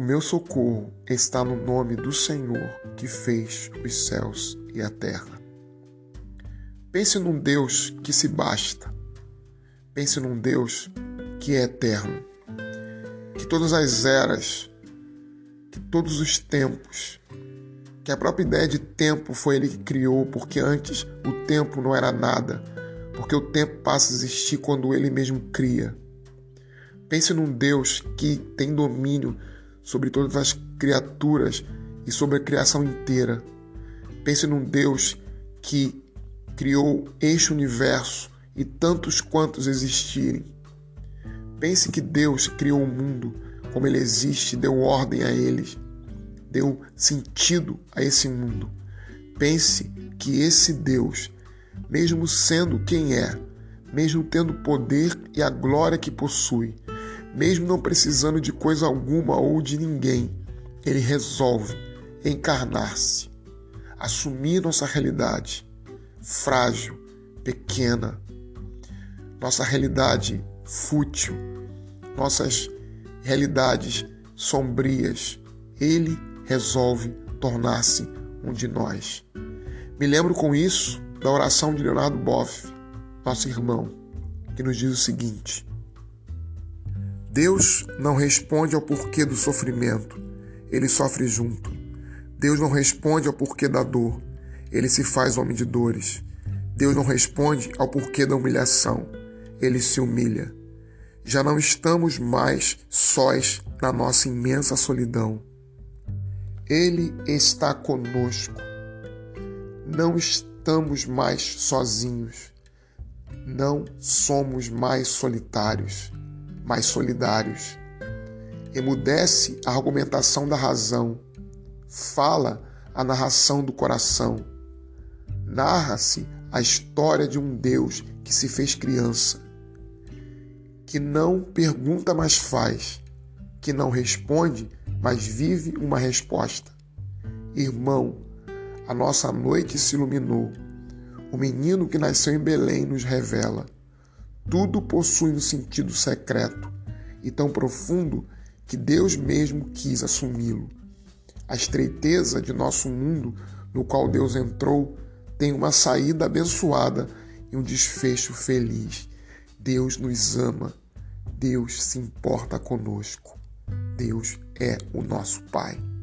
meu socorro está no nome do Senhor que fez os céus e a terra. Pense num Deus que se basta. Pense num Deus que é eterno. Que todas as eras, que todos os tempos, que a própria ideia de tempo foi ele que criou, porque antes o tempo não era nada, porque o tempo passa a existir quando ele mesmo cria. Pense num Deus que tem domínio sobre todas as criaturas e sobre a criação inteira. Pense num Deus que criou este universo e tantos quantos existirem. Pense que Deus criou o mundo como ele existe, deu ordem a eles deu sentido a esse mundo. Pense que esse Deus, mesmo sendo quem é, mesmo tendo o poder e a glória que possui, mesmo não precisando de coisa alguma ou de ninguém, ele resolve encarnar-se, assumir nossa realidade frágil, pequena, nossa realidade fútil, nossas realidades sombrias. Ele resolve tornar-se um de nós. Me lembro com isso da oração de Leonardo Boff, nosso irmão, que nos diz o seguinte: Deus não responde ao porquê do sofrimento, ele sofre junto. Deus não responde ao porquê da dor, ele se faz homem de dores. Deus não responde ao porquê da humilhação, ele se humilha. Já não estamos mais sós na nossa imensa solidão. Ele está conosco. Não estamos mais sozinhos. Não somos mais solitários, mais solidários. Emudece a argumentação da razão. Fala a narração do coração. Narra-se a história de um Deus que se fez criança, que não pergunta, mas faz, que não responde, mas vive uma resposta. Irmão, a nossa noite se iluminou. O menino que nasceu em Belém nos revela. Tudo possui um sentido secreto e tão profundo que Deus mesmo quis assumi-lo. A estreiteza de nosso mundo, no qual Deus entrou, tem uma saída abençoada e um desfecho feliz. Deus nos ama. Deus se importa conosco. Deus é o nosso Pai.